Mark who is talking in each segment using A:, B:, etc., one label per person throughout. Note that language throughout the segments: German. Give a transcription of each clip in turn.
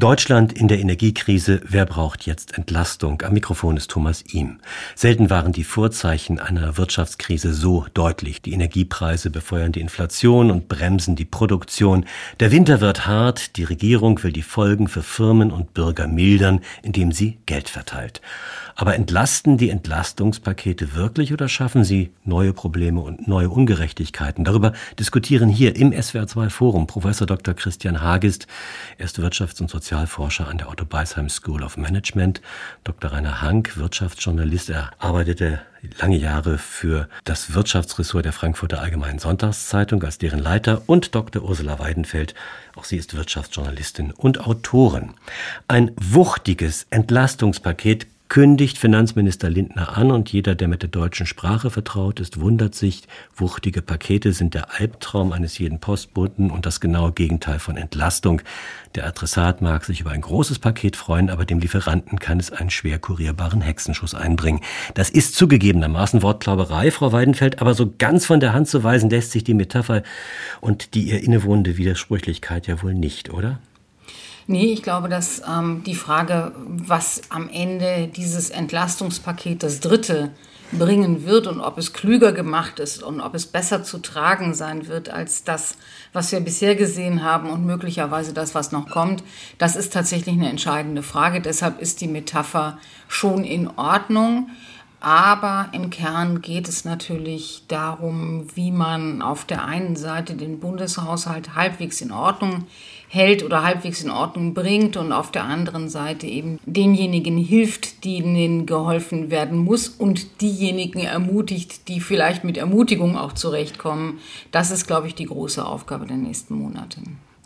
A: Deutschland in der Energiekrise. Wer braucht jetzt Entlastung? Am Mikrofon ist Thomas Ihm. Selten waren die Vorzeichen einer Wirtschaftskrise so deutlich. Die Energiepreise befeuern die Inflation und bremsen die Produktion. Der Winter wird hart. Die Regierung will die Folgen für Firmen und Bürger mildern, indem sie Geld verteilt. Aber entlasten die Entlastungspakete wirklich oder schaffen sie neue Probleme und neue Ungerechtigkeiten? Darüber diskutieren hier im SWR2 Forum Professor Dr. Christian Hagist. Er ist Wirtschafts- und Sozialforscher an der Otto Beisheim School of Management. Dr. Rainer Hank, Wirtschaftsjournalist. Er arbeitete lange Jahre für das Wirtschaftsressort der Frankfurter Allgemeinen Sonntagszeitung als deren Leiter und Dr. Ursula Weidenfeld. Auch sie ist Wirtschaftsjournalistin und Autorin. Ein wuchtiges Entlastungspaket kündigt Finanzminister Lindner an und jeder, der mit der deutschen Sprache vertraut ist, wundert sich, wuchtige Pakete sind der Albtraum eines jeden Postboten und das genaue Gegenteil von Entlastung. Der Adressat mag sich über ein großes Paket freuen, aber dem Lieferanten kann es einen schwer kurierbaren Hexenschuss einbringen. Das ist zugegebenermaßen Wortklauberei, Frau Weidenfeld, aber so ganz von der Hand zu weisen lässt sich die Metapher und die ihr innewohnende Widersprüchlichkeit ja wohl nicht, oder?
B: Nee, ich glaube, dass ähm, die Frage, was am Ende dieses Entlastungspaket, das dritte, bringen wird und ob es klüger gemacht ist und ob es besser zu tragen sein wird als das, was wir bisher gesehen haben und möglicherweise das, was noch kommt, das ist tatsächlich eine entscheidende Frage. Deshalb ist die Metapher schon in Ordnung. Aber im Kern geht es natürlich darum, wie man auf der einen Seite den Bundeshaushalt halbwegs in Ordnung hält oder halbwegs in Ordnung bringt und auf der anderen Seite eben denjenigen hilft, denen geholfen werden muss und diejenigen ermutigt, die vielleicht mit Ermutigung auch zurechtkommen. Das ist, glaube ich, die große Aufgabe der nächsten Monate.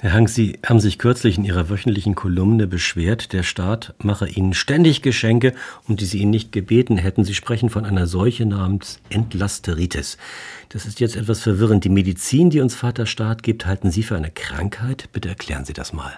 A: Herr Hank, Sie haben sich kürzlich in Ihrer wöchentlichen Kolumne beschwert, der Staat mache Ihnen ständig Geschenke, um die Sie ihn nicht gebeten hätten. Sie sprechen von einer Seuche namens Entlasteritis. Das ist jetzt etwas verwirrend. Die Medizin, die uns Vater Staat gibt, halten Sie für eine Krankheit? Bitte erklären Sie das mal.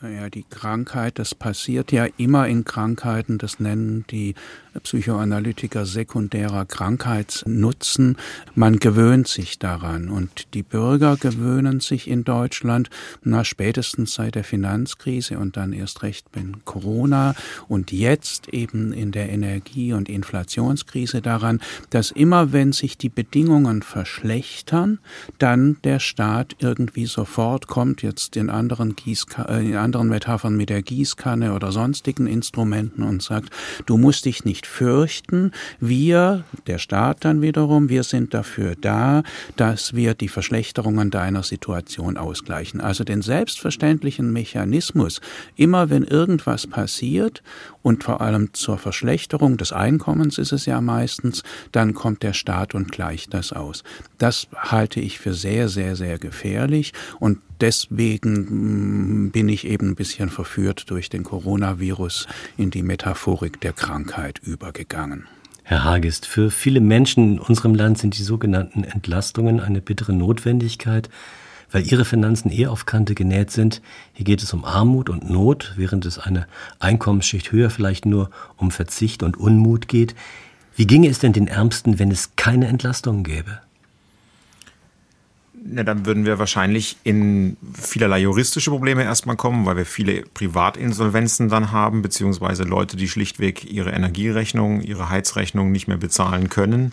C: Ja, die Krankheit, das passiert ja immer in Krankheiten, das nennen die Psychoanalytiker sekundärer Krankheitsnutzen. Man gewöhnt sich daran und die Bürger gewöhnen sich in Deutschland, na spätestens seit der Finanzkrise und dann erst recht mit Corona und jetzt eben in der Energie- und Inflationskrise daran, dass immer wenn sich die Bedingungen verschlechtern, dann der Staat irgendwie sofort kommt, jetzt in anderen Gießka äh, in anderen Metaphern mit der Gießkanne oder sonstigen Instrumenten und sagt, du musst dich nicht fürchten. Wir, der Staat dann wiederum, wir sind dafür da, dass wir die Verschlechterungen deiner Situation ausgleichen. Also den selbstverständlichen Mechanismus, immer wenn irgendwas passiert und vor allem zur Verschlechterung des Einkommens ist es ja meistens, dann kommt der Staat und gleicht das aus. Das halte ich für sehr, sehr, sehr gefährlich und deswegen mm, bin ich eben ein bisschen verführt durch den Coronavirus in die Metaphorik der Krankheit übergegangen.
A: Herr Hagest, für viele Menschen in unserem Land sind die sogenannten Entlastungen eine bittere Notwendigkeit, weil ihre Finanzen eher auf Kante genäht sind. Hier geht es um Armut und Not, während es eine Einkommensschicht höher vielleicht nur um Verzicht und Unmut geht. Wie ginge es denn den Ärmsten, wenn es keine Entlastungen gäbe?
D: Na, dann würden wir wahrscheinlich in vielerlei juristische Probleme erstmal kommen, weil wir viele Privatinsolvenzen dann haben, beziehungsweise Leute, die schlichtweg ihre Energierechnung, ihre Heizrechnung nicht mehr bezahlen können.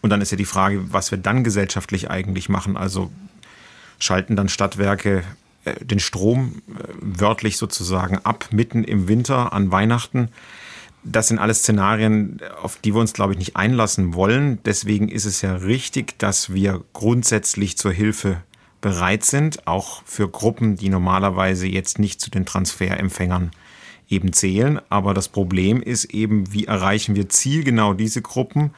D: Und dann ist ja die Frage, was wir dann gesellschaftlich eigentlich machen. Also schalten dann Stadtwerke äh, den Strom äh, wörtlich sozusagen ab, mitten im Winter an Weihnachten das sind alles Szenarien, auf die wir uns, glaube ich, nicht einlassen wollen. Deswegen ist es ja richtig, dass wir grundsätzlich zur Hilfe bereit sind, auch für Gruppen, die normalerweise jetzt nicht zu den Transferempfängern eben zählen. Aber das Problem ist eben, wie erreichen wir zielgenau diese Gruppen,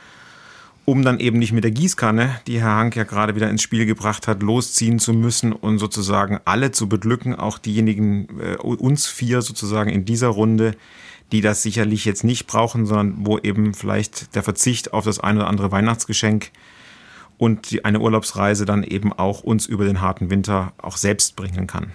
D: um dann eben nicht mit der Gießkanne, die Herr Hank ja gerade wieder ins Spiel gebracht hat, losziehen zu müssen und sozusagen alle zu beglücken, auch diejenigen, äh, uns vier sozusagen in dieser Runde, die das sicherlich jetzt nicht brauchen, sondern wo eben vielleicht der Verzicht auf das eine oder andere Weihnachtsgeschenk und die, eine Urlaubsreise dann eben auch uns über den harten Winter auch selbst bringen kann.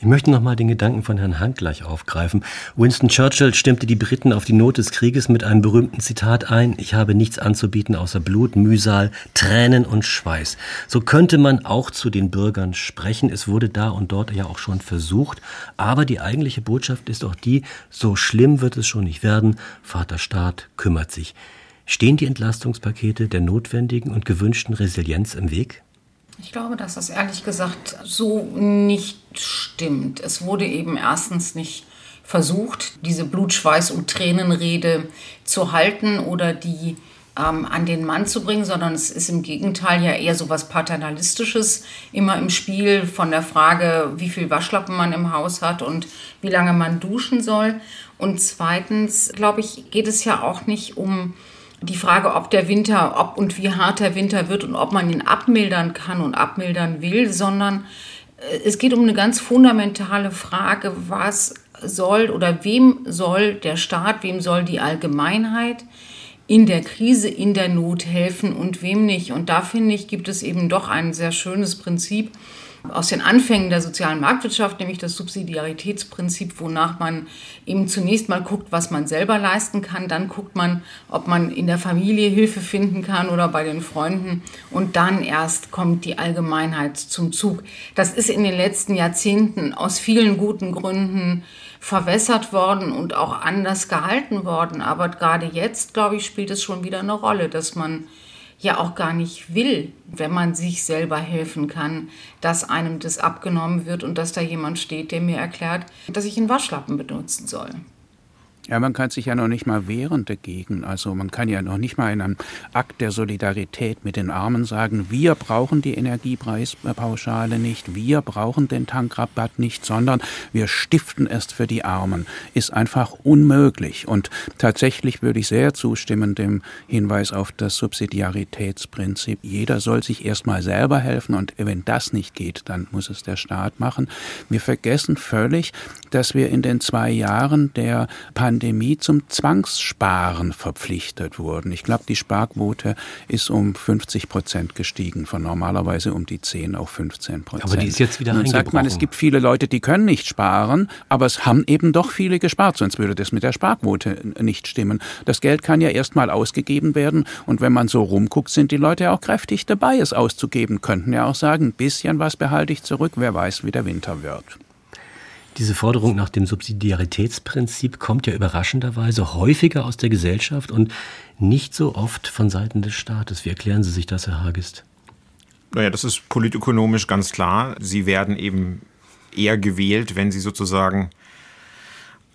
A: Ich möchte noch mal den Gedanken von Herrn Hank gleich aufgreifen. Winston Churchill stimmte die Briten auf die Not des Krieges mit einem berühmten Zitat ein. Ich habe nichts anzubieten außer Blut, Mühsal, Tränen und Schweiß. So könnte man auch zu den Bürgern sprechen. Es wurde da und dort ja auch schon versucht. Aber die eigentliche Botschaft ist auch die, so schlimm wird es schon nicht werden. Vater Staat kümmert sich. Stehen die Entlastungspakete der notwendigen und gewünschten Resilienz im Weg?
B: Ich glaube, dass das ehrlich gesagt so nicht stimmt. Es wurde eben erstens nicht versucht, diese Blutschweiß- und Tränenrede zu halten oder die ähm, an den Mann zu bringen, sondern es ist im Gegenteil ja eher so was Paternalistisches immer im Spiel von der Frage, wie viel Waschlappen man im Haus hat und wie lange man duschen soll. Und zweitens, glaube ich, geht es ja auch nicht um die Frage, ob der Winter, ob und wie hart der Winter wird und ob man ihn abmildern kann und abmildern will, sondern äh, es geht um eine ganz fundamentale Frage, was soll oder wem soll der Staat, wem soll die Allgemeinheit in der Krise, in der Not helfen und wem nicht. Und da finde ich, gibt es eben doch ein sehr schönes Prinzip, aus den Anfängen der sozialen Marktwirtschaft, nämlich das Subsidiaritätsprinzip, wonach man eben zunächst mal guckt, was man selber leisten kann, dann guckt man, ob man in der Familie Hilfe finden kann oder bei den Freunden. Und dann erst kommt die Allgemeinheit zum Zug. Das ist in den letzten Jahrzehnten aus vielen guten Gründen verwässert worden und auch anders gehalten worden, aber gerade jetzt, glaube ich, spielt es schon wieder eine Rolle, dass man ja auch gar nicht will, wenn man sich selber helfen kann, dass einem das abgenommen wird und dass da jemand steht, der mir erklärt, dass ich einen Waschlappen benutzen soll.
C: Ja, man kann sich ja noch nicht mal wehren dagegen. Also man kann ja noch nicht mal in einem Akt der Solidarität mit den Armen sagen, wir brauchen die Energiepreispauschale nicht, wir brauchen den Tankrabatt nicht, sondern wir stiften es für die Armen. Ist einfach unmöglich. Und tatsächlich würde ich sehr zustimmen dem Hinweis auf das Subsidiaritätsprinzip. Jeder soll sich erstmal selber helfen und wenn das nicht geht, dann muss es der Staat machen. Wir vergessen völlig, dass wir in den zwei Jahren der Pandemie Pandemie zum Zwangssparen verpflichtet wurden. Ich glaube, die Sparquote ist um 50 Prozent gestiegen, von normalerweise um die 10 auf 15 Prozent.
A: Aber die ist jetzt wieder
C: Nun sagt man, es gibt viele Leute, die können nicht sparen, aber es haben eben doch viele gespart, sonst würde das mit der Sparquote nicht stimmen. Das Geld kann ja erstmal ausgegeben werden und wenn man so rumguckt, sind die Leute auch kräftig dabei, es auszugeben, könnten ja auch sagen, ein bisschen was behalte ich zurück, wer weiß, wie der Winter wird.
A: Diese Forderung nach dem Subsidiaritätsprinzip kommt ja überraschenderweise häufiger aus der Gesellschaft und nicht so oft von Seiten des Staates. Wie erklären Sie sich das, Herr Hagist?
D: Naja, das ist politökonomisch ganz klar. Sie werden eben eher gewählt, wenn sie sozusagen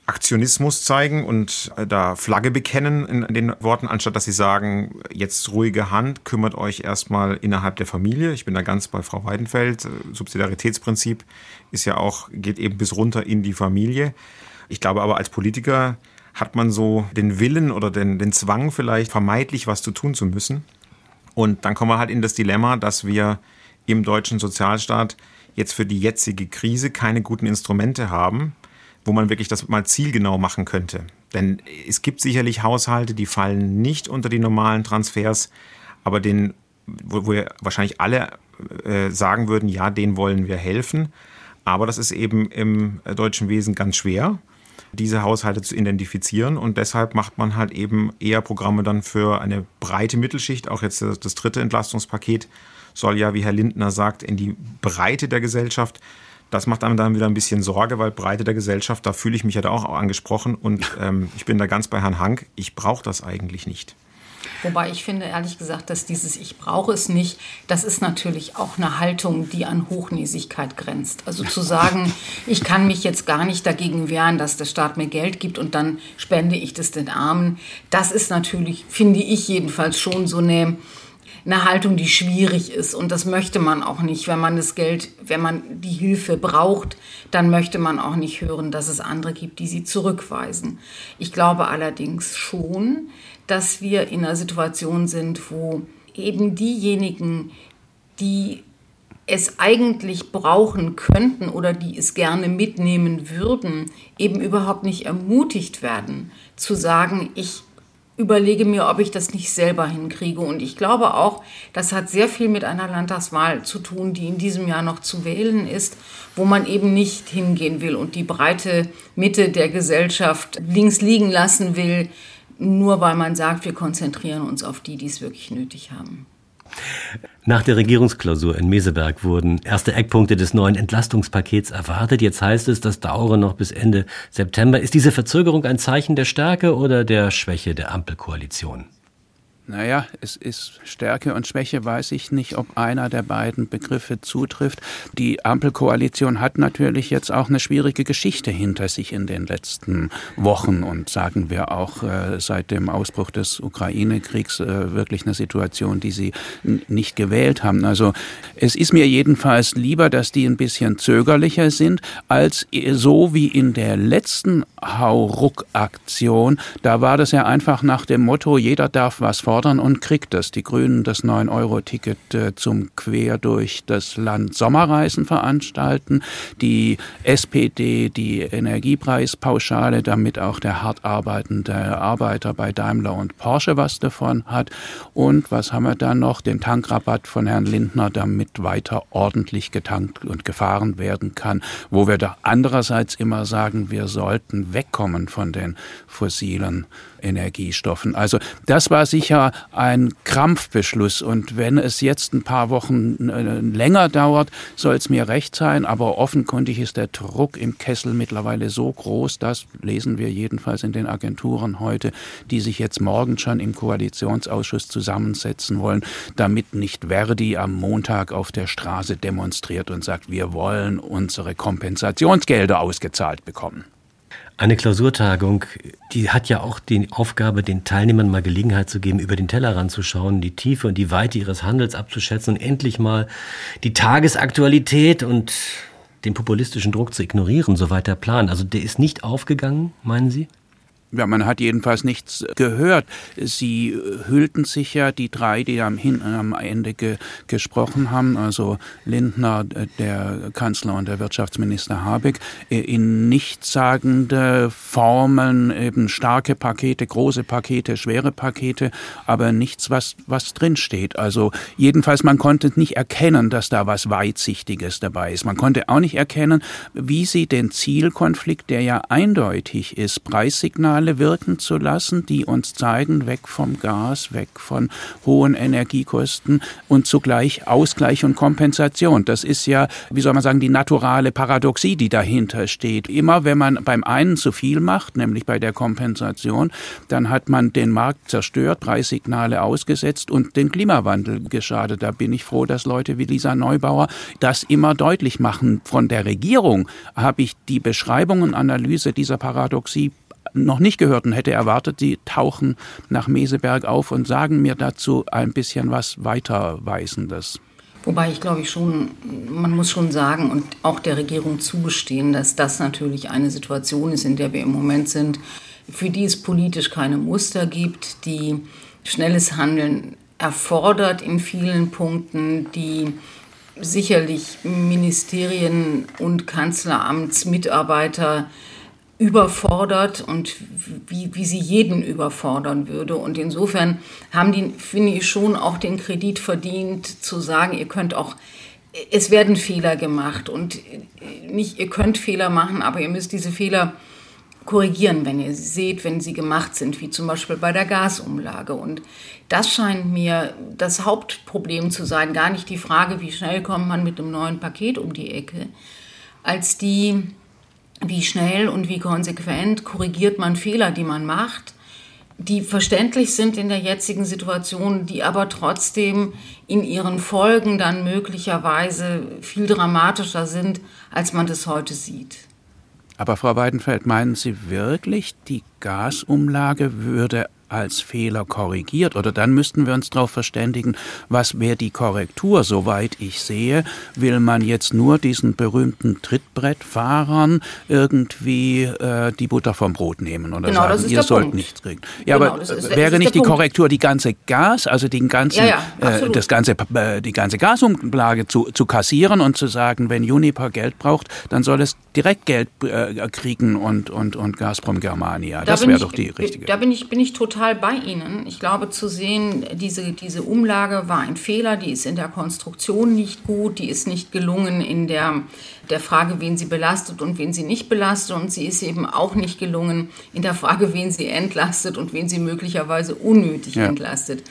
D: Aktionismus zeigen und äh, da Flagge bekennen in den Worten, anstatt dass sie sagen, jetzt ruhige Hand, kümmert euch erstmal innerhalb der Familie. Ich bin da ganz bei Frau Weidenfeld. Äh, Subsidiaritätsprinzip ist ja auch, geht eben bis runter in die Familie. Ich glaube aber als Politiker hat man so den Willen oder den, den Zwang vielleicht vermeidlich was zu tun zu müssen. Und dann kommen wir halt in das Dilemma, dass wir im deutschen Sozialstaat jetzt für die jetzige Krise keine guten Instrumente haben wo man wirklich das mal zielgenau machen könnte. Denn es gibt sicherlich Haushalte, die fallen nicht unter die normalen Transfers, aber den, wo, wir wahrscheinlich alle äh, sagen würden, ja, denen wollen wir helfen. Aber das ist eben im deutschen Wesen ganz schwer, diese Haushalte zu identifizieren. Und deshalb macht man halt eben eher Programme dann für eine breite Mittelschicht. Auch jetzt das dritte Entlastungspaket soll ja, wie Herr Lindner sagt, in die Breite der Gesellschaft das macht einem dann wieder ein bisschen Sorge, weil Breite der Gesellschaft, da fühle ich mich ja da auch angesprochen und ähm, ich bin da ganz bei Herrn Hank, ich brauche das eigentlich nicht.
B: Wobei ich finde, ehrlich gesagt, dass dieses Ich brauche es nicht, das ist natürlich auch eine Haltung, die an Hochnäsigkeit grenzt. Also zu sagen, ich kann mich jetzt gar nicht dagegen wehren, dass der Staat mir Geld gibt und dann spende ich das den Armen, das ist natürlich, finde ich jedenfalls schon so eine eine Haltung, die schwierig ist. Und das möchte man auch nicht. Wenn man das Geld, wenn man die Hilfe braucht, dann möchte man auch nicht hören, dass es andere gibt, die sie zurückweisen. Ich glaube allerdings schon, dass wir in einer Situation sind, wo eben diejenigen, die es eigentlich brauchen könnten oder die es gerne mitnehmen würden, eben überhaupt nicht ermutigt werden zu sagen, ich überlege mir, ob ich das nicht selber hinkriege. Und ich glaube auch, das hat sehr viel mit einer Landtagswahl zu tun, die in diesem Jahr noch zu wählen ist, wo man eben nicht hingehen will und die breite Mitte der Gesellschaft links liegen lassen will, nur weil man sagt, wir konzentrieren uns auf die, die es wirklich nötig haben.
A: Nach der Regierungsklausur in Meseberg wurden erste Eckpunkte des neuen Entlastungspakets erwartet. Jetzt heißt es, das dauere noch bis Ende September. Ist diese Verzögerung ein Zeichen der Stärke oder der Schwäche der Ampelkoalition?
C: Naja, es ist Stärke und Schwäche, weiß ich nicht, ob einer der beiden Begriffe zutrifft. Die Ampelkoalition hat natürlich jetzt auch eine schwierige Geschichte hinter sich in den letzten Wochen und sagen wir auch äh, seit dem Ausbruch des Ukraine-Kriegs äh, wirklich eine Situation, die sie nicht gewählt haben. Also es ist mir jedenfalls lieber, dass die ein bisschen zögerlicher sind, als so wie in der letzten Hauruck-Aktion. Da war das ja einfach nach dem Motto, jeder darf was fordern fordern und kriegt es. Die Grünen das 9-Euro-Ticket äh, zum Quer durch das Land Sommerreisen veranstalten, die SPD die Energiepreispauschale, damit auch der hart arbeitende Arbeiter bei Daimler und Porsche was davon hat. Und was haben wir dann noch? Den Tankrabatt von Herrn Lindner, damit weiter ordentlich getankt und gefahren werden kann, wo wir da andererseits immer sagen, wir sollten wegkommen von den fossilen Energiestoffen. Also das war sicher ein Krampfbeschluss und wenn es jetzt ein paar Wochen äh, länger dauert, soll es mir recht sein, aber offenkundig ist der Druck im Kessel mittlerweile so groß, das lesen wir jedenfalls in den Agenturen heute, die sich jetzt morgen schon im Koalitionsausschuss zusammensetzen wollen, damit nicht Verdi am Montag auf der Straße demonstriert und sagt, wir wollen unsere Kompensationsgelder ausgezahlt bekommen.
A: Eine Klausurtagung, die hat ja auch die Aufgabe, den Teilnehmern mal Gelegenheit zu geben, über den Tellerrand zu schauen, die Tiefe und die Weite ihres Handels abzuschätzen und endlich mal die Tagesaktualität und den populistischen Druck zu ignorieren, soweit der Plan. Also der ist nicht aufgegangen, meinen Sie?
C: Ja, man hat jedenfalls nichts gehört. Sie hüllten sich ja, die drei, die am, hin, am Ende ge, gesprochen haben, also Lindner, der Kanzler und der Wirtschaftsminister Habeck, in nichtssagende Formeln, eben starke Pakete, große Pakete, schwere Pakete, aber nichts, was, was drinsteht. Also jedenfalls, man konnte nicht erkennen, dass da was Weitsichtiges dabei ist. Man konnte auch nicht erkennen, wie sie den Zielkonflikt, der ja eindeutig ist, Preissignal Signale wirken zu lassen, die uns zeigen, weg vom Gas, weg von hohen Energiekosten und zugleich Ausgleich und Kompensation. Das ist ja, wie soll man sagen, die naturale Paradoxie, die dahinter steht. Immer wenn man beim einen zu viel macht, nämlich bei der Kompensation, dann hat man den Markt zerstört, Preissignale ausgesetzt und den Klimawandel geschadet. Da bin ich froh, dass Leute wie Lisa Neubauer das immer deutlich machen. Von der Regierung habe ich die Beschreibung und Analyse dieser Paradoxie noch nicht gehört und hätte erwartet, die tauchen nach Meseberg auf und sagen mir dazu ein bisschen was Weiterweisendes.
B: Wobei ich glaube ich schon, man muss schon sagen und auch der Regierung zugestehen, dass das natürlich eine Situation ist, in der wir im Moment sind, für die es politisch keine Muster gibt, die schnelles Handeln erfordert in vielen Punkten, die sicherlich Ministerien und Kanzleramtsmitarbeiter überfordert und wie, wie sie jeden überfordern würde. Und insofern haben die, finde ich, schon auch den Kredit verdient, zu sagen, ihr könnt auch, es werden Fehler gemacht und nicht, ihr könnt Fehler machen, aber ihr müsst diese Fehler korrigieren, wenn ihr sie seht, wenn sie gemacht sind, wie zum Beispiel bei der Gasumlage. Und das scheint mir das Hauptproblem zu sein, gar nicht die Frage, wie schnell kommt man mit einem neuen Paket um die Ecke, als die, wie schnell und wie konsequent korrigiert man Fehler, die man macht, die verständlich sind in der jetzigen Situation, die aber trotzdem in ihren Folgen dann möglicherweise viel dramatischer sind, als man das heute sieht.
C: Aber Frau Weidenfeld, meinen Sie wirklich, die Gasumlage würde als Fehler korrigiert. Oder dann müssten wir uns darauf verständigen, was wäre die Korrektur. Soweit ich sehe, will man jetzt nur diesen berühmten Trittbrettfahrern irgendwie äh, die Butter vom Brot nehmen oder genau, sagen, ihr sollt Punkt. nichts kriegen. Ja, genau, aber ist, wäre nicht die Punkt. Korrektur die ganze Gas, also den ganzen, ja, ja, äh, das ganze, äh, die ganze Gasumlage zu, zu kassieren und zu sagen, wenn Juniper Geld braucht, dann soll es direkt Geld äh, kriegen und, und, und Gazprom Germania. Da das wäre doch die richtige.
B: Da bin ich, bin ich total total bei Ihnen. Ich glaube, zu sehen, diese, diese Umlage war ein Fehler, die ist in der Konstruktion nicht gut, die ist nicht gelungen in der, der Frage, wen sie belastet und wen sie nicht belastet. Und sie ist eben auch nicht gelungen in der Frage, wen sie entlastet und wen sie möglicherweise unnötig ja. entlastet.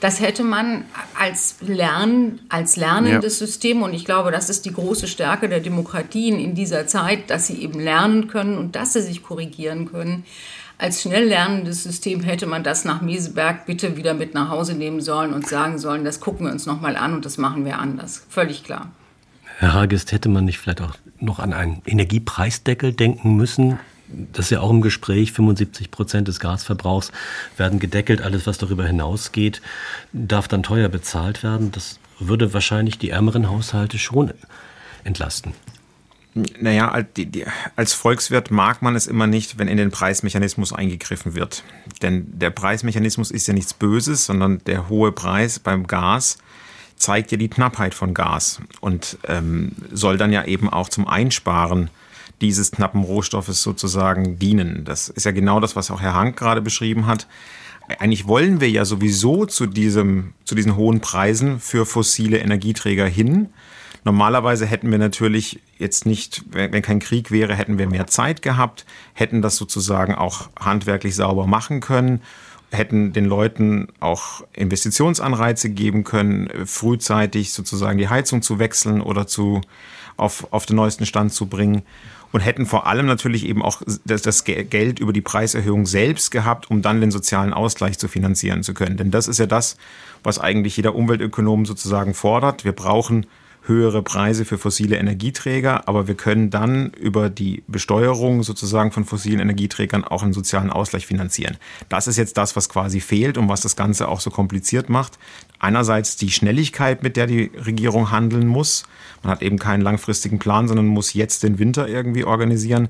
B: Das hätte man als, Lern, als lernendes ja. System, und ich glaube, das ist die große Stärke der Demokratien in dieser Zeit, dass sie eben lernen können und dass sie sich korrigieren können. Als schnell lernendes System hätte man das nach Meseberg bitte wieder mit nach Hause nehmen sollen und sagen sollen, das gucken wir uns nochmal an und das machen wir anders. Völlig klar.
A: Herr Hagest, hätte man nicht vielleicht auch noch an einen Energiepreisdeckel denken müssen? das ist ja auch im Gespräch, 75 Prozent des Gasverbrauchs werden gedeckelt. Alles, was darüber hinausgeht, darf dann teuer bezahlt werden. Das würde wahrscheinlich die ärmeren Haushalte schon entlasten.
D: Naja, als Volkswirt mag man es immer nicht, wenn in den Preismechanismus eingegriffen wird. Denn der Preismechanismus ist ja nichts Böses, sondern der hohe Preis beim Gas zeigt ja die Knappheit von Gas und ähm, soll dann ja eben auch zum Einsparen dieses knappen Rohstoffes sozusagen dienen. Das ist ja genau das, was auch Herr Hank gerade beschrieben hat. Eigentlich wollen wir ja sowieso zu, diesem, zu diesen hohen Preisen für fossile Energieträger hin. Normalerweise hätten wir natürlich jetzt nicht, wenn kein Krieg wäre, hätten wir mehr Zeit gehabt, hätten das sozusagen auch handwerklich sauber machen können, hätten den Leuten auch Investitionsanreize geben können, frühzeitig sozusagen die Heizung zu wechseln oder zu, auf, auf den neuesten Stand zu bringen und hätten vor allem natürlich eben auch das, das, Geld über die Preiserhöhung selbst gehabt, um dann den sozialen Ausgleich zu finanzieren zu können. Denn das ist ja das, was eigentlich jeder Umweltökonom sozusagen fordert. Wir brauchen höhere Preise für fossile Energieträger, aber wir können dann über die Besteuerung sozusagen von fossilen Energieträgern auch einen sozialen Ausgleich finanzieren. Das ist jetzt das, was quasi fehlt und was das Ganze auch so kompliziert macht. Einerseits die Schnelligkeit, mit der die Regierung handeln muss. Man hat eben keinen langfristigen Plan, sondern muss jetzt den Winter irgendwie organisieren.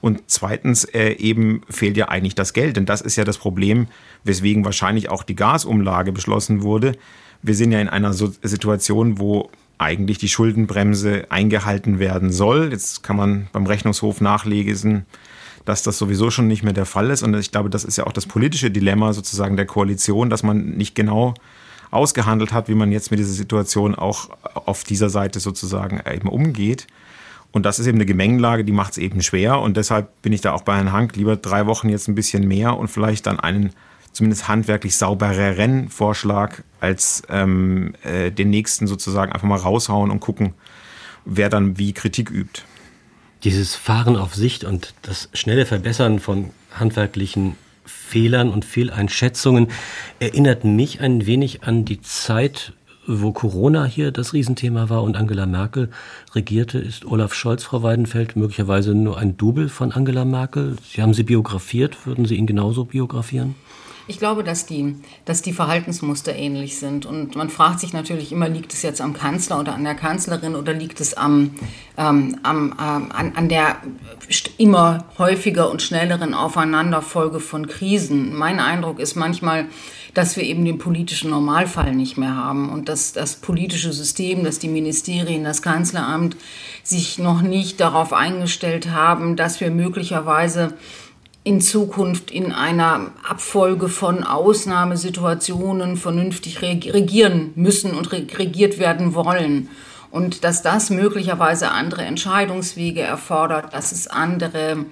D: Und zweitens äh, eben fehlt ja eigentlich das Geld, denn das ist ja das Problem, weswegen wahrscheinlich auch die Gasumlage beschlossen wurde. Wir sind ja in einer Situation, wo eigentlich die Schuldenbremse eingehalten werden soll. Jetzt kann man beim Rechnungshof nachlesen, dass das sowieso schon nicht mehr der Fall ist. Und ich glaube, das ist ja auch das politische Dilemma sozusagen der Koalition, dass man nicht genau ausgehandelt hat, wie man jetzt mit dieser Situation auch auf dieser Seite sozusagen eben umgeht. Und das ist eben eine Gemengelage, die macht es eben schwer. Und deshalb bin ich da auch bei Herrn Hank lieber drei Wochen jetzt ein bisschen mehr und vielleicht dann einen zumindest handwerklich saubereren Vorschlag als ähm, äh, den nächsten sozusagen einfach mal raushauen und gucken, wer dann wie Kritik übt.
A: Dieses Fahren auf Sicht und das schnelle Verbessern von handwerklichen Fehlern und Fehleinschätzungen erinnert mich ein wenig an die Zeit, wo Corona hier das Riesenthema war und Angela Merkel regierte, ist Olaf Scholz, Frau Weidenfeld, möglicherweise nur ein Double von Angela Merkel. Sie haben sie biografiert. Würden Sie ihn genauso biografieren?
B: Ich glaube, dass die, dass die Verhaltensmuster ähnlich sind. Und man fragt sich natürlich immer, liegt es jetzt am Kanzler oder an der Kanzlerin oder liegt es am, ähm, am, ähm, an, an der immer häufiger und schnelleren Aufeinanderfolge von Krisen. Mein Eindruck ist manchmal, dass wir eben den politischen Normalfall nicht mehr haben und dass das politische System, dass die Ministerien, das Kanzleramt sich noch nicht darauf eingestellt haben, dass wir möglicherweise in Zukunft in einer Abfolge von Ausnahmesituationen vernünftig regieren müssen und regiert werden wollen. Und dass das möglicherweise andere Entscheidungswege erfordert, dass es andere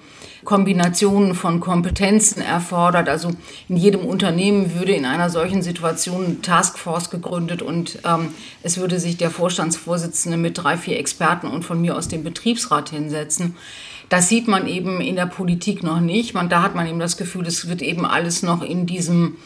B: Kombinationen von Kompetenzen erfordert. Also in jedem Unternehmen würde in einer solchen Situation eine Taskforce gegründet und ähm, es würde sich der Vorstandsvorsitzende mit drei, vier Experten und von mir aus dem Betriebsrat hinsetzen. Das sieht man eben in der Politik noch nicht. Man, da hat man eben das Gefühl, es wird eben alles noch in diesem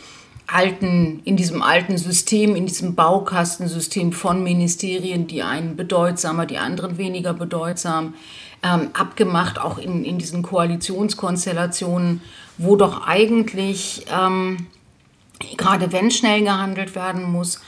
B: alten, in diesem alten System, in diesem Baukastensystem von Ministerien, die einen bedeutsamer, die anderen weniger bedeutsam, ähm, abgemacht, auch in, in diesen Koalitionskonstellationen, wo doch eigentlich, ähm, gerade wenn schnell gehandelt werden muss,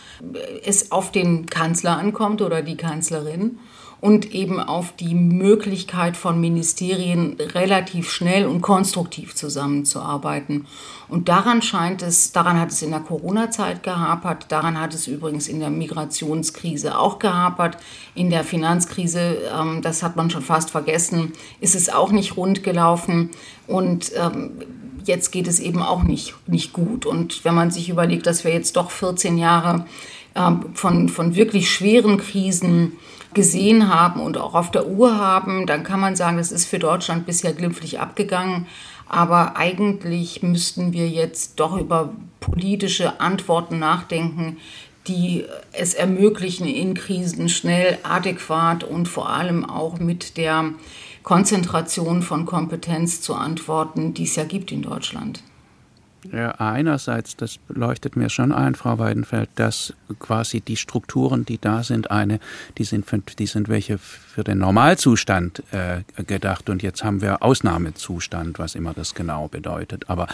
B: es auf den Kanzler ankommt oder die Kanzlerin und eben auf die Möglichkeit von Ministerien relativ schnell und konstruktiv zusammenzuarbeiten. Und daran scheint es, daran hat es in der Corona-Zeit gehapert, daran hat es übrigens in der Migrationskrise auch gehapert, in der Finanzkrise, ähm, das hat man schon fast vergessen, ist es auch nicht rund gelaufen. Und ähm, jetzt geht es eben auch nicht, nicht gut. Und wenn man sich überlegt, dass wir jetzt doch 14 Jahre äh, von, von wirklich schweren Krisen gesehen haben und auch auf der Uhr haben, dann kann man sagen, das ist für Deutschland bisher glimpflich abgegangen. Aber eigentlich müssten wir jetzt doch über politische Antworten nachdenken, die es ermöglichen, in Krisen schnell, adäquat und vor allem auch mit der Konzentration von Kompetenz zu antworten, die es ja gibt in Deutschland.
C: Ja, einerseits, das leuchtet mir schon ein, Frau Weidenfeld, dass quasi die Strukturen, die da sind, eine, die sind, für, die sind welche für den Normalzustand äh, gedacht und jetzt haben wir Ausnahmezustand, was immer das genau bedeutet. Aber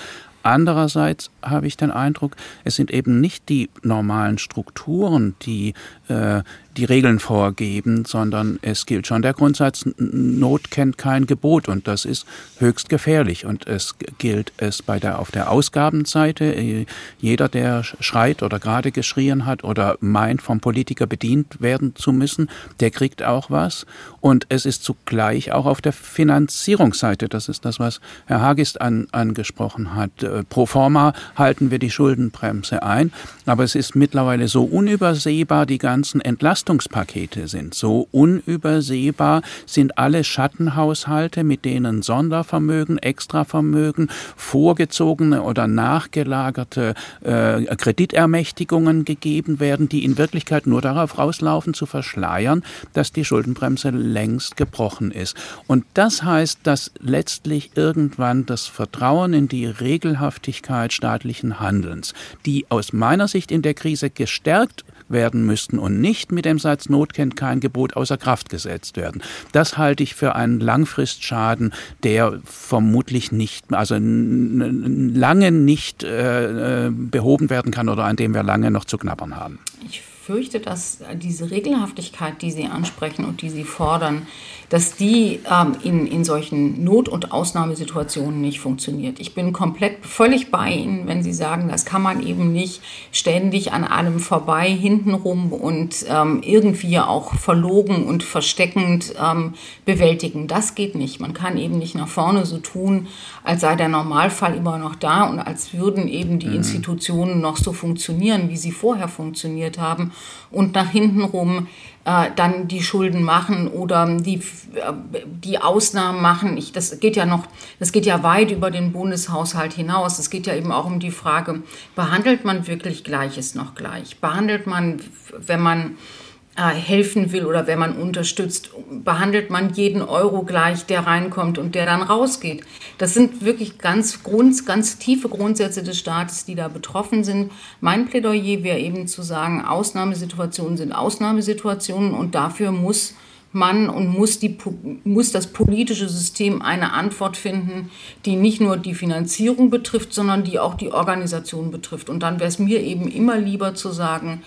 C: Andererseits habe ich den Eindruck, es sind eben nicht die normalen Strukturen, die äh, die Regeln vorgeben, sondern es gilt schon der Grundsatz, Not kennt kein Gebot und das ist höchst gefährlich. Und es gilt es bei der, auf der Ausgabenseite, äh, jeder, der schreit oder gerade geschrien hat oder meint, vom Politiker bedient werden zu müssen, der kriegt auch was. Und es ist zugleich auch auf der Finanzierungsseite, das ist das, was Herr Hagist an, angesprochen hat, äh, pro forma halten wir die Schuldenbremse ein, aber es ist mittlerweile so unübersehbar, die ganzen Entlastungspakete sind so unübersehbar, sind alle Schattenhaushalte, mit denen Sondervermögen, Extravermögen, vorgezogene oder nachgelagerte äh, Kreditermächtigungen gegeben werden, die in Wirklichkeit nur darauf rauslaufen, zu verschleiern, dass die Schuldenbremse längst gebrochen ist. Und das heißt, dass letztlich irgendwann das Vertrauen in die regelhafte Sinnhaftigkeit staatlichen Handelns, die aus meiner Sicht in der Krise gestärkt werden müssten und nicht mit dem Satz Not kennt kein Gebot außer Kraft gesetzt werden. Das halte ich für einen Langfristschaden, der vermutlich nicht, also lange nicht äh, äh, behoben werden kann oder an dem wir lange noch zu knabbern haben.
B: Ich fürchte, dass diese Regelhaftigkeit, die Sie ansprechen und die Sie fordern, dass die ähm, in, in solchen Not- und Ausnahmesituationen nicht funktioniert. Ich bin komplett völlig bei Ihnen, wenn Sie sagen, das kann man eben nicht ständig an allem vorbei, hintenrum und ähm, irgendwie auch verlogen und versteckend ähm, bewältigen. Das geht nicht. Man kann eben nicht nach vorne so tun, als sei der Normalfall immer noch da und als würden eben die mhm. Institutionen noch so funktionieren, wie sie vorher funktioniert haben und nach hinten rum äh, dann die Schulden machen oder die, äh, die Ausnahmen machen. Ich, das geht ja noch, das geht ja weit über den Bundeshaushalt hinaus. Es geht ja eben auch um die Frage, behandelt man wirklich Gleiches noch gleich? Behandelt man, wenn man helfen will oder wenn man unterstützt, behandelt man jeden Euro gleich, der reinkommt und der dann rausgeht. Das sind wirklich ganz, Grund, ganz tiefe Grundsätze des Staates, die da betroffen sind. Mein Plädoyer wäre eben zu sagen, Ausnahmesituationen sind Ausnahmesituationen und dafür muss man und muss, die, muss das politische System eine Antwort finden, die nicht nur die Finanzierung betrifft, sondern die auch die Organisation betrifft. Und dann wäre es mir eben immer lieber zu sagen,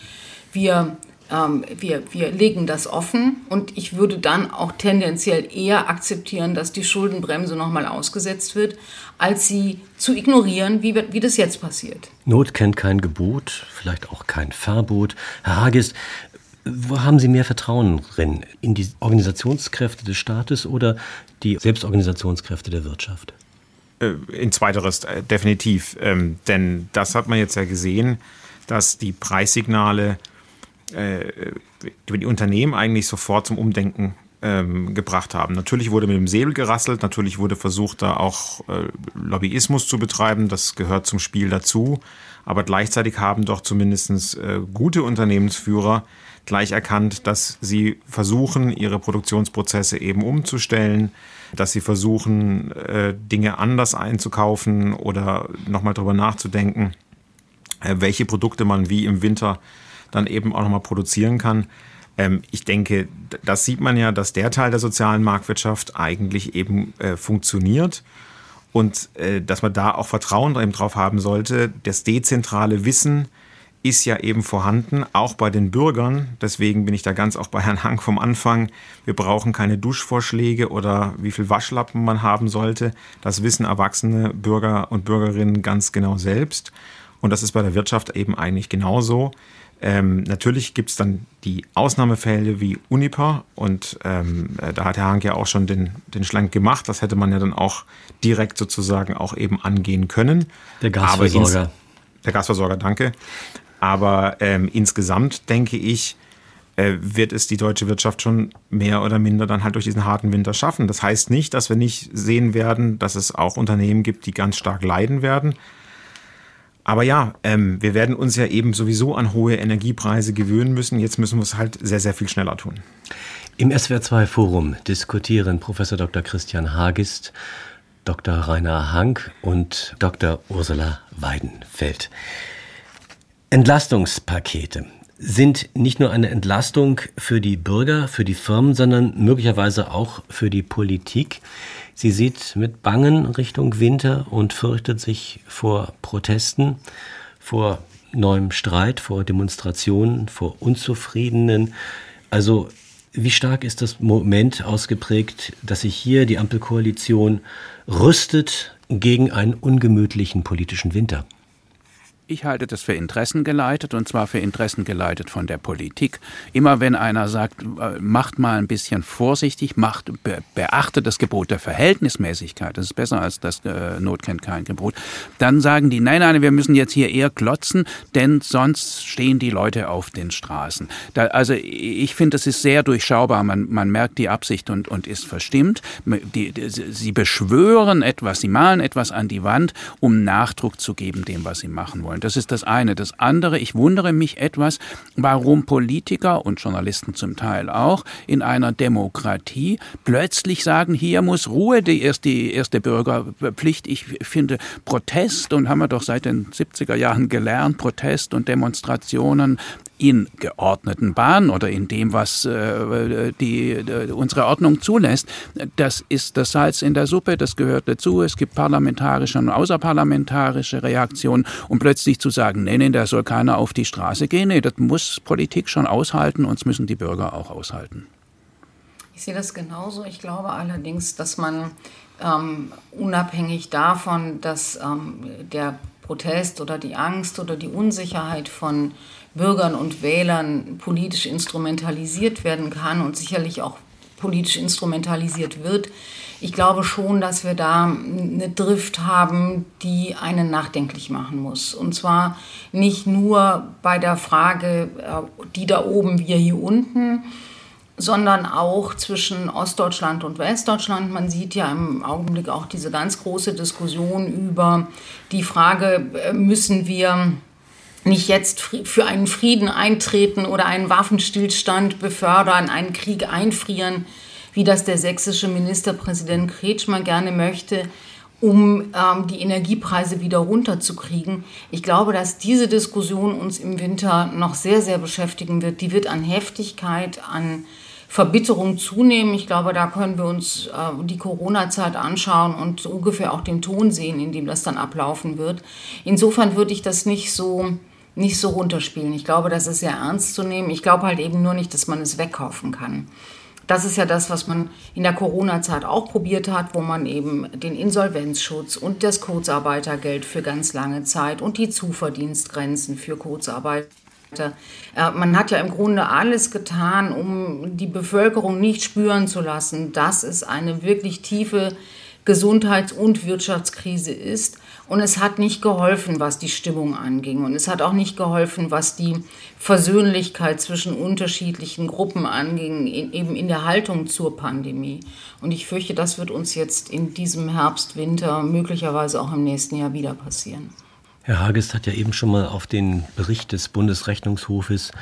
B: wir ähm, wir, wir legen das offen und ich würde dann auch tendenziell eher akzeptieren, dass die Schuldenbremse nochmal ausgesetzt wird, als sie zu ignorieren, wie, wie das jetzt passiert.
A: Not kennt kein Gebot, vielleicht auch kein Verbot. Herr Hagist, wo haben Sie mehr Vertrauen drin? In die Organisationskräfte des Staates oder die Selbstorganisationskräfte der Wirtschaft?
D: Äh, in zweiteres äh, definitiv. Ähm, denn das hat man jetzt ja gesehen, dass die Preissignale äh, die Unternehmen eigentlich sofort zum Umdenken ähm, gebracht haben. Natürlich wurde mit dem Säbel gerasselt, natürlich wurde versucht, da auch äh, Lobbyismus zu betreiben, das gehört zum Spiel dazu. Aber gleichzeitig haben doch zumindest äh, gute Unternehmensführer gleich erkannt, dass sie versuchen, ihre Produktionsprozesse eben umzustellen, dass sie versuchen, äh, Dinge anders einzukaufen oder nochmal drüber nachzudenken, äh, welche Produkte man wie im Winter dann eben auch nochmal produzieren kann. Ähm, ich denke, das sieht man ja, dass der Teil der sozialen Marktwirtschaft eigentlich eben äh, funktioniert und äh, dass man da auch Vertrauen eben drauf haben sollte. Das dezentrale Wissen ist ja eben vorhanden, auch bei den Bürgern. Deswegen bin ich da ganz auch bei Herrn Hank vom Anfang. Wir brauchen keine Duschvorschläge oder wie viel Waschlappen man haben sollte. Das wissen erwachsene Bürger und Bürgerinnen ganz genau selbst. Und das ist bei der Wirtschaft eben eigentlich genauso. Ähm, natürlich gibt es dann die Ausnahmefälle wie Uniper und ähm, äh, da hat Herr Hank ja auch schon den, den Schlank gemacht. Das hätte man ja dann auch direkt sozusagen auch eben angehen können.
A: Der Gasversorger. Ins,
D: der Gasversorger, danke. Aber ähm, insgesamt denke ich, äh, wird es die deutsche Wirtschaft schon mehr oder minder dann halt durch diesen harten Winter schaffen. Das heißt nicht, dass wir nicht sehen werden, dass es auch Unternehmen gibt, die ganz stark leiden werden. Aber ja, ähm, wir werden uns ja eben sowieso an hohe Energiepreise gewöhnen müssen. Jetzt müssen wir es halt sehr, sehr viel schneller tun.
A: Im SWR2-Forum diskutieren Professor Dr. Christian Hagist, Dr. Rainer Hank und Dr. Ursula Weidenfeld. Entlastungspakete sind nicht nur eine Entlastung für die Bürger, für die Firmen, sondern möglicherweise auch für die Politik. Sie sieht mit Bangen Richtung Winter und fürchtet sich vor Protesten, vor neuem Streit, vor Demonstrationen, vor Unzufriedenen. Also wie stark ist das Moment ausgeprägt, dass sich hier die Ampelkoalition rüstet gegen einen ungemütlichen politischen Winter?
C: Ich halte das für interessengeleitet und zwar für interessengeleitet von der Politik. Immer wenn einer sagt, äh, macht mal ein bisschen vorsichtig, macht, be, beachtet das Gebot der Verhältnismäßigkeit, das ist besser als das äh, Not kennt kein Gebot, dann sagen die, nein, nein, wir müssen jetzt hier eher klotzen, denn sonst stehen die Leute auf den Straßen. Da, also ich finde, das ist sehr durchschaubar. Man, man merkt die Absicht und, und ist verstimmt. Die, die, sie beschwören etwas, sie malen etwas an die Wand, um Nachdruck zu geben dem, was sie machen wollen wollen. Das ist das eine. Das andere, ich wundere mich etwas, warum Politiker und Journalisten zum Teil auch in einer Demokratie plötzlich sagen, hier muss Ruhe, die erste, die erste Bürgerpflicht. Ich finde Protest und haben wir doch seit den 70er Jahren gelernt, Protest und Demonstrationen in geordneten Bahnen oder in dem, was äh, die, äh, unsere Ordnung zulässt. Das ist das Salz in der Suppe, das gehört dazu. Es gibt parlamentarische und außerparlamentarische Reaktionen. Und plötzlich zu sagen, nee, nee, da soll keiner auf die Straße gehen, nee, das muss Politik schon aushalten und es müssen die Bürger auch aushalten.
B: Ich sehe das genauso. Ich glaube allerdings, dass man ähm, unabhängig davon, dass ähm, der Protest oder die Angst oder die Unsicherheit von Bürgern und Wählern politisch instrumentalisiert werden kann und sicherlich auch politisch instrumentalisiert wird. Ich glaube schon, dass wir da eine Drift haben, die einen nachdenklich machen muss. Und zwar nicht nur bei der Frage, äh, die da oben, wir hier unten, sondern auch zwischen Ostdeutschland und Westdeutschland. Man sieht ja im Augenblick auch diese ganz große Diskussion über die Frage, äh, müssen wir nicht jetzt für einen Frieden eintreten oder einen Waffenstillstand befördern, einen Krieg einfrieren, wie das der sächsische Ministerpräsident Kretschmer gerne möchte, um ähm, die Energiepreise wieder runterzukriegen. Ich glaube, dass diese Diskussion uns im Winter noch sehr, sehr beschäftigen wird. Die wird an Heftigkeit, an Verbitterung zunehmen. Ich glaube, da können wir uns äh, die Corona-Zeit anschauen und ungefähr auch den Ton sehen, in dem das dann ablaufen wird. Insofern würde ich das nicht so nicht so runterspielen. Ich glaube, das ist sehr ernst zu nehmen. Ich glaube halt eben nur nicht, dass man es wegkaufen kann. Das ist ja das, was man in der Corona-Zeit auch probiert hat, wo man eben den Insolvenzschutz und das Kurzarbeitergeld für ganz lange Zeit und die Zuverdienstgrenzen für Kurzarbeiter. Äh, man hat ja im Grunde alles getan, um die Bevölkerung nicht spüren zu lassen, dass es eine wirklich tiefe Gesundheits- und Wirtschaftskrise ist und es hat nicht geholfen, was die Stimmung anging. Und es hat auch nicht geholfen, was die Versöhnlichkeit zwischen unterschiedlichen Gruppen anging, in, eben in der Haltung zur Pandemie. Und ich fürchte, das wird uns jetzt in diesem Herbst, Winter, möglicherweise auch im nächsten Jahr wieder passieren.
A: Herr Hagest hat ja eben schon mal auf den Bericht des Bundesrechnungshofes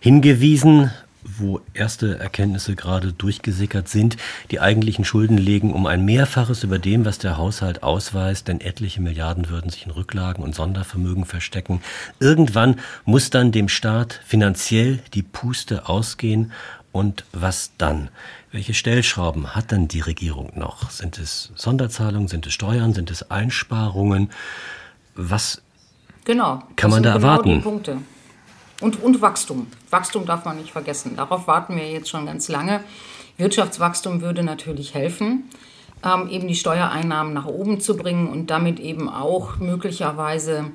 A: hingewiesen wo erste Erkenntnisse gerade durchgesickert sind. Die eigentlichen Schulden legen um ein Mehrfaches über dem, was der Haushalt ausweist, denn etliche Milliarden würden sich in Rücklagen und Sondervermögen verstecken. Irgendwann muss dann dem Staat finanziell die Puste ausgehen. Und was dann? Welche Stellschrauben hat dann die Regierung noch? Sind es Sonderzahlungen, sind es Steuern, sind es Einsparungen? Was
B: genau,
A: kann man da
B: genau
A: erwarten?
B: Und, und Wachstum. Wachstum darf man nicht vergessen. Darauf warten wir jetzt schon ganz lange. Wirtschaftswachstum würde natürlich helfen, ähm, eben die Steuereinnahmen nach oben zu bringen und damit eben auch möglicherweise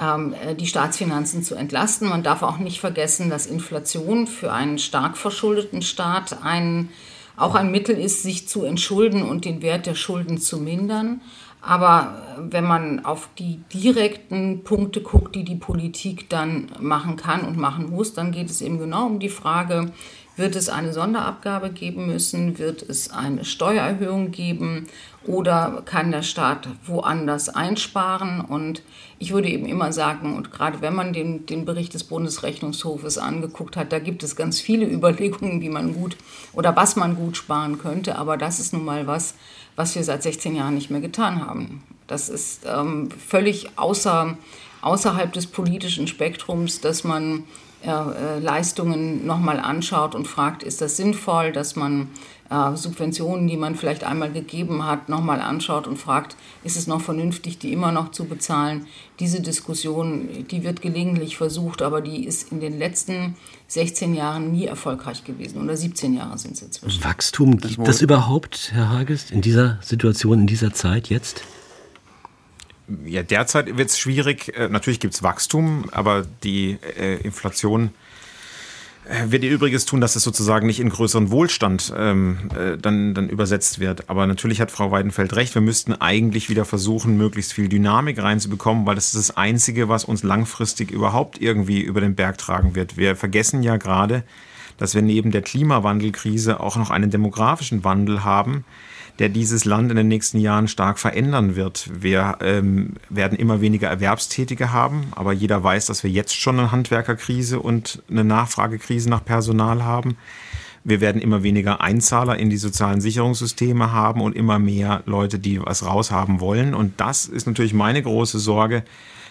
B: ähm, äh, die Staatsfinanzen zu entlasten. Man darf auch nicht vergessen, dass Inflation für einen stark verschuldeten Staat ein, auch ein Mittel ist, sich zu entschulden und den Wert der Schulden zu mindern. Aber äh, wenn man auf die direkten Punkte guckt, die die Politik dann machen kann und machen muss, dann geht es eben genau um die Frage, wird es eine Sonderabgabe geben müssen? Wird es eine Steuererhöhung geben? Oder kann der Staat woanders einsparen? Und ich würde eben immer sagen, und gerade wenn man den, den Bericht des Bundesrechnungshofes angeguckt hat, da gibt es ganz viele Überlegungen, wie man gut oder was man gut sparen könnte. Aber das ist nun mal was, was wir seit 16 Jahren nicht mehr getan haben. Das ist ähm, völlig außer, außerhalb des politischen Spektrums, dass man äh, Leistungen nochmal anschaut und fragt, ist das sinnvoll, dass man äh, Subventionen, die man vielleicht einmal gegeben hat, nochmal anschaut und fragt, ist es noch vernünftig, die immer noch zu bezahlen. Diese Diskussion, die wird gelegentlich versucht, aber die ist in den letzten 16 Jahren nie erfolgreich gewesen oder 17 Jahre sind es inzwischen.
A: Wachstum, gibt das überhaupt, Herr Hagest, in dieser Situation, in dieser Zeit jetzt?
D: Ja, derzeit wird es schwierig. Äh, natürlich gibt es Wachstum, aber die äh, Inflation äh, wird ihr Übriges tun, dass es sozusagen nicht in größeren Wohlstand ähm, äh, dann, dann übersetzt wird. Aber natürlich hat Frau Weidenfeld recht, wir müssten eigentlich wieder versuchen, möglichst viel Dynamik reinzubekommen, weil das ist das Einzige, was uns langfristig überhaupt irgendwie über den Berg tragen wird. Wir vergessen ja gerade, dass wir neben der Klimawandelkrise auch noch einen demografischen Wandel haben, der dieses Land in den nächsten Jahren stark verändern wird. Wir ähm, werden immer weniger Erwerbstätige haben, aber jeder weiß, dass wir jetzt schon eine Handwerkerkrise und eine Nachfragekrise nach Personal haben. Wir werden immer weniger Einzahler in die sozialen Sicherungssysteme haben und immer mehr Leute, die was raushaben wollen. Und das ist natürlich meine große Sorge,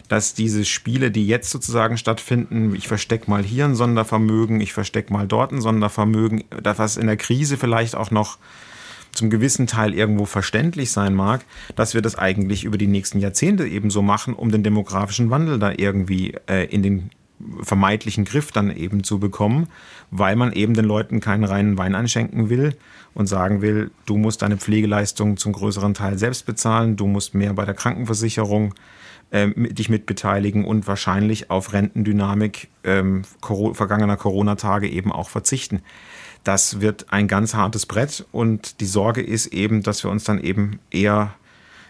D: dass diese Spiele, die jetzt sozusagen stattfinden, ich verstecke mal hier ein Sondervermögen, ich verstecke mal dort ein Sondervermögen, das was in der Krise vielleicht auch noch zum gewissen Teil irgendwo verständlich sein mag, dass wir das eigentlich über die nächsten Jahrzehnte eben so machen, um den demografischen Wandel da irgendwie äh, in den vermeintlichen Griff dann eben zu bekommen, weil man eben den Leuten keinen reinen Wein einschenken will und sagen will, du musst deine Pflegeleistung zum größeren Teil selbst bezahlen, du musst mehr bei der Krankenversicherung äh, dich mitbeteiligen und wahrscheinlich auf Rentendynamik ähm, vergangener Corona-Tage eben auch verzichten. Das wird ein ganz hartes Brett und die Sorge ist eben, dass wir uns dann eben eher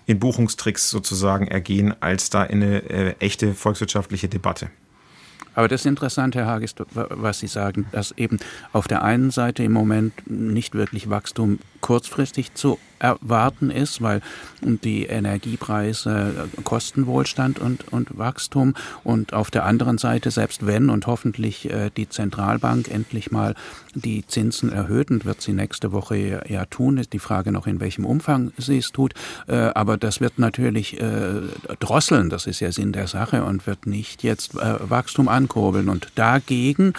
D: in Buchungstricks sozusagen ergehen, als da in eine äh, echte volkswirtschaftliche Debatte.
C: Aber das ist interessant, Herr Hagest, was Sie sagen, dass eben auf der einen Seite im Moment nicht wirklich Wachstum kurzfristig zu erwarten ist, weil die Energiepreise kosten Wohlstand und, und Wachstum und auf der anderen Seite, selbst wenn und hoffentlich äh, die Zentralbank endlich mal die Zinsen erhöht und wird sie nächste Woche ja tun, ist die Frage noch, in welchem Umfang sie es tut, äh, aber das wird natürlich äh, drosseln, das ist ja Sinn der Sache und wird nicht jetzt Wachstum ankurbeln. Und dagegen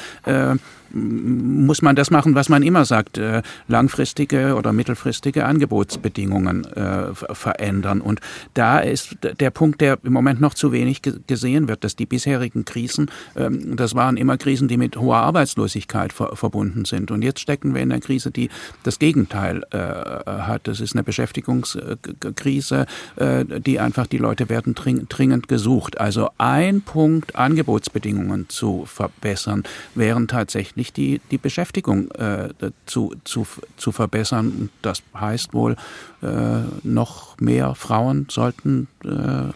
C: muss man das machen, was man immer sagt, äh, langfristige oder mittelfristige Angebotsbedingungen äh, verändern. Und da ist der Punkt, der im Moment noch zu wenig gesehen wird, dass die bisherigen Krisen, ähm, das waren immer Krisen, die mit hoher Arbeitslosigkeit verbunden sind. Und jetzt stecken wir in einer Krise, die das Gegenteil äh, hat. Das ist eine Beschäftigungskrise, die einfach die Leute werden dringend gesucht. Also ein Punkt, Angebotsbedingungen zu verbessern, wären tatsächlich tatsächlich die, die Beschäftigung äh, zu, zu, zu verbessern. Das heißt wohl, äh, noch mehr Frauen sollten äh,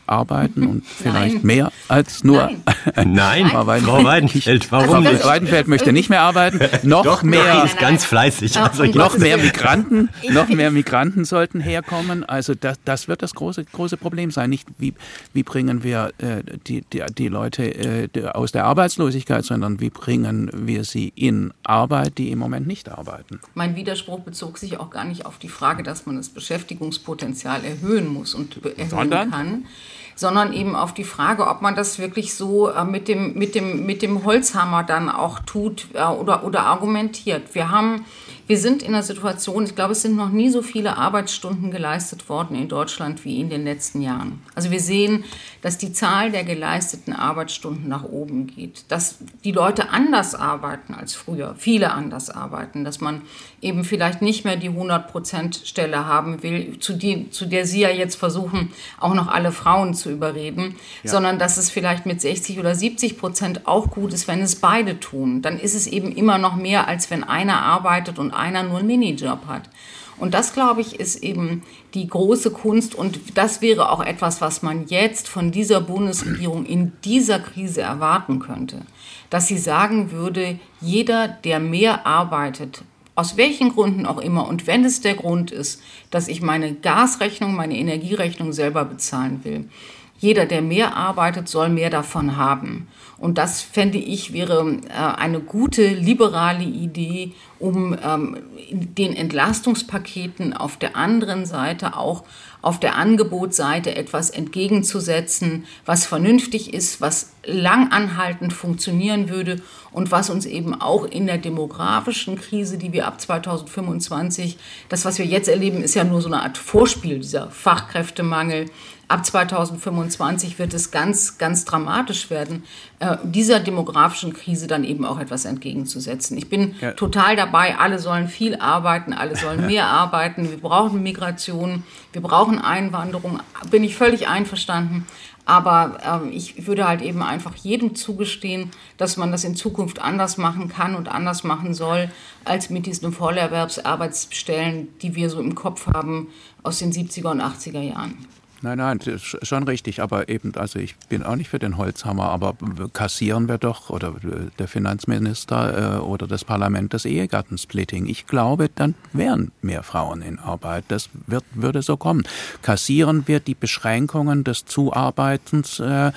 C: arbeiten und vielleicht Nein. mehr als nur.
A: Nein, Nein. Frau Weidenfeld,
C: warum? Frau Weidenfeld möchte nicht mehr arbeiten. Noch
A: Doch,
C: mehr.
A: ist ganz fleißig.
C: Also noch mehr Migranten, noch mehr Migranten sollten herkommen. Also das, das wird das große, große Problem sein. Nicht wie, wie bringen wir äh, die, die, die Leute äh, aus der Arbeitslosigkeit, sondern wie bringen wir sie in Arbeit, die im Moment nicht arbeiten.
B: Mein Widerspruch bezog sich auch gar nicht auf die Frage, dass man das Beschäftigungspotenzial erhöhen muss und erhöhen sondern? kann, sondern eben auf die Frage, ob man das wirklich so äh, mit, dem, mit, dem, mit dem Holzhammer dann auch tut äh, oder, oder argumentiert. Wir haben wir sind in einer Situation, ich glaube, es sind noch nie so viele Arbeitsstunden geleistet worden in Deutschland wie in den letzten Jahren. Also wir sehen, dass die Zahl der geleisteten Arbeitsstunden nach oben geht, dass die Leute anders arbeiten als früher, viele anders arbeiten, dass man eben vielleicht nicht mehr die 100-Prozent-Stelle haben will, zu, die, zu der Sie ja jetzt versuchen, auch noch alle Frauen zu überreden, ja. sondern dass es vielleicht mit 60 oder 70 Prozent auch gut ist, wenn es beide tun. Dann ist es eben immer noch mehr, als wenn einer arbeitet und einer nur einen Minijob hat. Und das, glaube ich, ist eben die große Kunst. Und das wäre auch etwas, was man jetzt von dieser Bundesregierung in dieser Krise erwarten könnte. Dass sie sagen würde, jeder, der mehr arbeitet, aus welchen Gründen auch immer, und wenn es der Grund ist, dass ich meine Gasrechnung, meine Energierechnung selber bezahlen will, jeder, der mehr arbeitet, soll mehr davon haben. Und das fände ich wäre äh, eine gute liberale Idee, um ähm, den Entlastungspaketen auf der anderen Seite auch auf der Angebotsseite etwas entgegenzusetzen, was vernünftig ist, was lang anhaltend funktionieren würde und was uns eben auch in der demografischen Krise, die wir ab 2025, das, was wir jetzt erleben, ist ja nur so eine Art Vorspiel, dieser Fachkräftemangel, Ab 2025 wird es ganz, ganz dramatisch werden, äh, dieser demografischen Krise dann eben auch etwas entgegenzusetzen. Ich bin ja. total dabei, alle sollen viel arbeiten, alle sollen mehr arbeiten, wir brauchen Migration, wir brauchen Einwanderung, bin ich völlig einverstanden. Aber äh, ich würde halt eben einfach jedem zugestehen, dass man das in Zukunft anders machen kann und anders machen soll, als mit diesen Vollerwerbsarbeitsstellen, die wir so im Kopf haben aus den 70er und 80er Jahren.
C: Nein, nein, schon richtig. Aber eben, also ich bin auch nicht für den Holzhammer, aber kassieren wir doch, oder der Finanzminister äh, oder das Parlament, das Ehegattensplitting. Ich glaube, dann wären mehr Frauen in Arbeit. Das wird, würde so kommen. Kassieren wir die Beschränkungen des Zuarbeitens äh,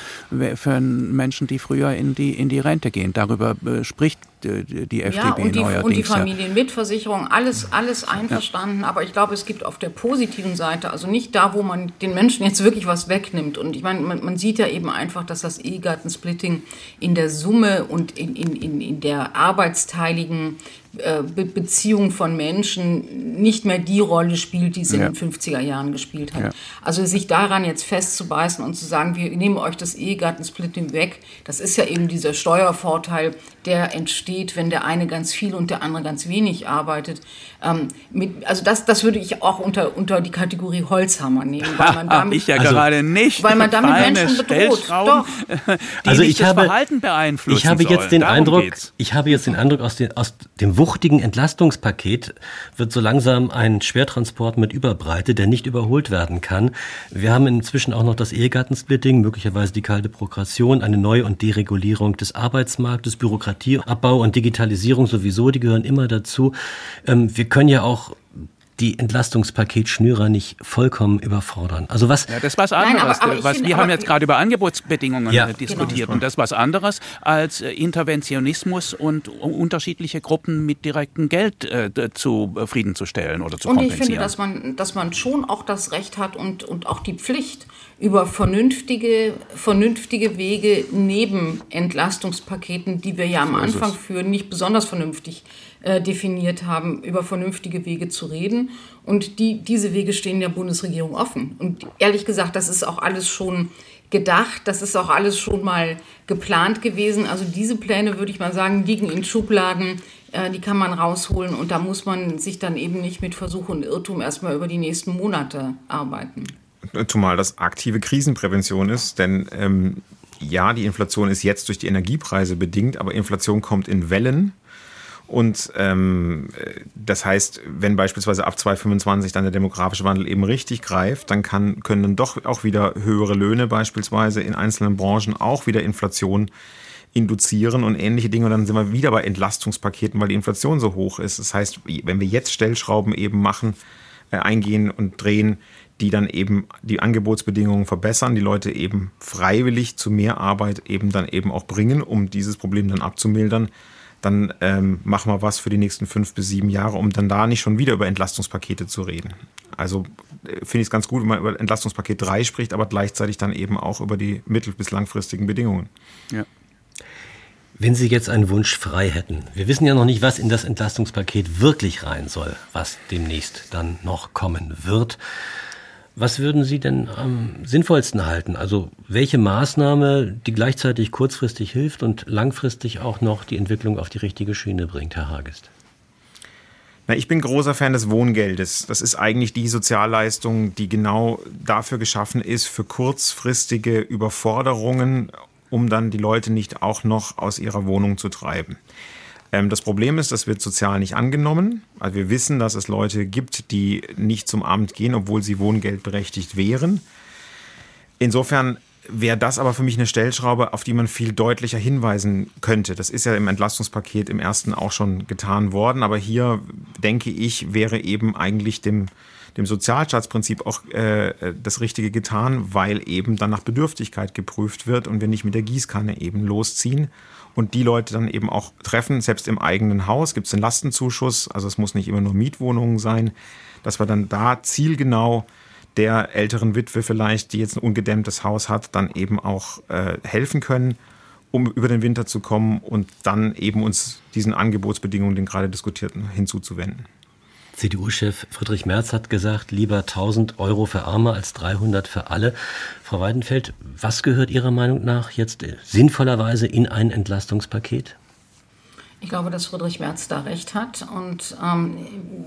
C: für Menschen, die früher in die, in die Rente gehen. Darüber äh, spricht die, die FDP ja,
B: und
C: die,
B: neuerdings. Und die Familienmitversicherung, alles, alles einverstanden. Ja. Aber ich glaube, es gibt auf der positiven Seite, also nicht da, wo man den Menschen jetzt wirklich was wegnimmt. Und ich meine, man, man sieht ja eben einfach, dass das Ehegattensplitting in der Summe und in, in, in, in der arbeitsteiligen Be Beziehung von Menschen nicht mehr die Rolle spielt, die es in den 50er Jahren gespielt hat. Ja. Also sich daran jetzt festzubeißen und zu sagen, wir nehmen euch das Ehegattensplitting weg, das ist ja eben dieser Steuervorteil, der entsteht, wenn der eine ganz viel und der andere ganz wenig arbeitet. Ähm, mit, also das, das würde ich auch unter, unter die Kategorie Holzhammer nehmen.
C: Weil man damit, ich ja also, gerade nicht.
B: Weil man damit Menschen bedroht. Doch.
C: Die also ich habe, Verhalten beeinflussen
A: Ich habe jetzt den Eindruck, ich habe jetzt den Eindruck aus, den, aus dem wuchtigen Entlastungspaket wird so langsam ein Schwertransport mit Überbreite, der nicht überholt werden kann. Wir haben inzwischen auch noch das Ehegattensplitting, möglicherweise die kalte Progression, eine Neu- und Deregulierung des Arbeitsmarktes, Bürokratieabbau und Digitalisierung sowieso, die gehören immer dazu. Ähm, wir können ja auch die Entlastungspaketschnürer nicht vollkommen überfordern. Also was?
C: Ja, das ist was anderes. Nein, aber, aber was, wir haben jetzt gerade über Angebotsbedingungen ja, diskutiert genau. und das ist was anderes als äh, Interventionismus und unterschiedliche Gruppen mit direktem Geld äh, zufriedenzustellen oder zu und kompensieren.
B: Und ich finde, dass man, dass man schon auch das Recht hat und, und auch die Pflicht, über vernünftige, vernünftige Wege neben Entlastungspaketen, die wir ja am Anfang führen, nicht besonders vernünftig äh, definiert haben, über vernünftige Wege zu reden. Und die, diese Wege stehen der Bundesregierung offen. Und ehrlich gesagt, das ist auch alles schon gedacht, das ist auch alles schon mal geplant gewesen. Also diese Pläne, würde ich mal sagen, liegen in Schubladen, äh, die kann man rausholen und da muss man sich dann eben nicht mit Versuch und Irrtum erstmal über die nächsten Monate arbeiten.
D: Zumal das aktive Krisenprävention ist, denn ähm, ja, die Inflation ist jetzt durch die Energiepreise bedingt, aber Inflation kommt in Wellen. Und ähm, das heißt, wenn beispielsweise ab 2025 dann der demografische Wandel eben richtig greift, dann kann, können dann doch auch wieder höhere Löhne beispielsweise in einzelnen Branchen auch wieder Inflation induzieren und ähnliche Dinge. Und dann sind wir wieder bei Entlastungspaketen, weil die Inflation so hoch ist. Das heißt, wenn wir jetzt Stellschrauben eben machen, äh, eingehen und drehen, die dann eben die Angebotsbedingungen verbessern, die Leute eben freiwillig zu mehr Arbeit eben dann eben auch bringen, um dieses Problem dann abzumildern, dann ähm, machen wir was für die nächsten fünf bis sieben Jahre, um dann da nicht schon wieder über Entlastungspakete zu reden. Also äh, finde ich es ganz gut, wenn man über Entlastungspaket 3 spricht, aber gleichzeitig dann eben auch über die mittel- bis langfristigen Bedingungen.
A: Ja. Wenn Sie jetzt einen Wunsch frei hätten, wir wissen ja noch nicht, was in das Entlastungspaket wirklich rein soll, was demnächst dann noch kommen wird. Was würden Sie denn am sinnvollsten halten? Also welche Maßnahme, die gleichzeitig kurzfristig hilft und langfristig auch noch die Entwicklung auf die richtige Schiene bringt, Herr Hagest?
D: Na, ich bin großer Fan des Wohngeldes. Das ist eigentlich die Sozialleistung, die genau dafür geschaffen ist, für kurzfristige Überforderungen um dann die Leute nicht auch noch aus ihrer Wohnung zu treiben. Ähm, das Problem ist, das wird sozial nicht angenommen. Also wir wissen, dass es Leute gibt, die nicht zum Amt gehen, obwohl sie wohngeldberechtigt wären. Insofern wäre das aber für mich eine Stellschraube, auf die man viel deutlicher hinweisen könnte. Das ist ja im Entlastungspaket im ersten auch schon getan worden, aber hier denke ich, wäre eben eigentlich dem dem Sozialstaatsprinzip auch äh, das Richtige getan, weil eben dann nach Bedürftigkeit geprüft wird und wir nicht mit der Gießkanne eben losziehen und die Leute dann eben auch treffen, selbst im eigenen Haus gibt es einen Lastenzuschuss, also es muss nicht immer nur Mietwohnungen sein, dass wir dann da zielgenau der älteren Witwe vielleicht, die jetzt ein ungedämmtes Haus hat, dann eben auch äh, helfen können, um über den Winter zu kommen und dann eben uns diesen Angebotsbedingungen, den gerade diskutierten, hinzuzuwenden.
A: CDU-Chef Friedrich Merz hat gesagt, lieber 1000 Euro für Arme als 300 für alle. Frau Weidenfeld, was gehört Ihrer Meinung nach jetzt sinnvollerweise in ein Entlastungspaket?
B: Ich glaube, dass Friedrich Merz da recht hat. Und ähm,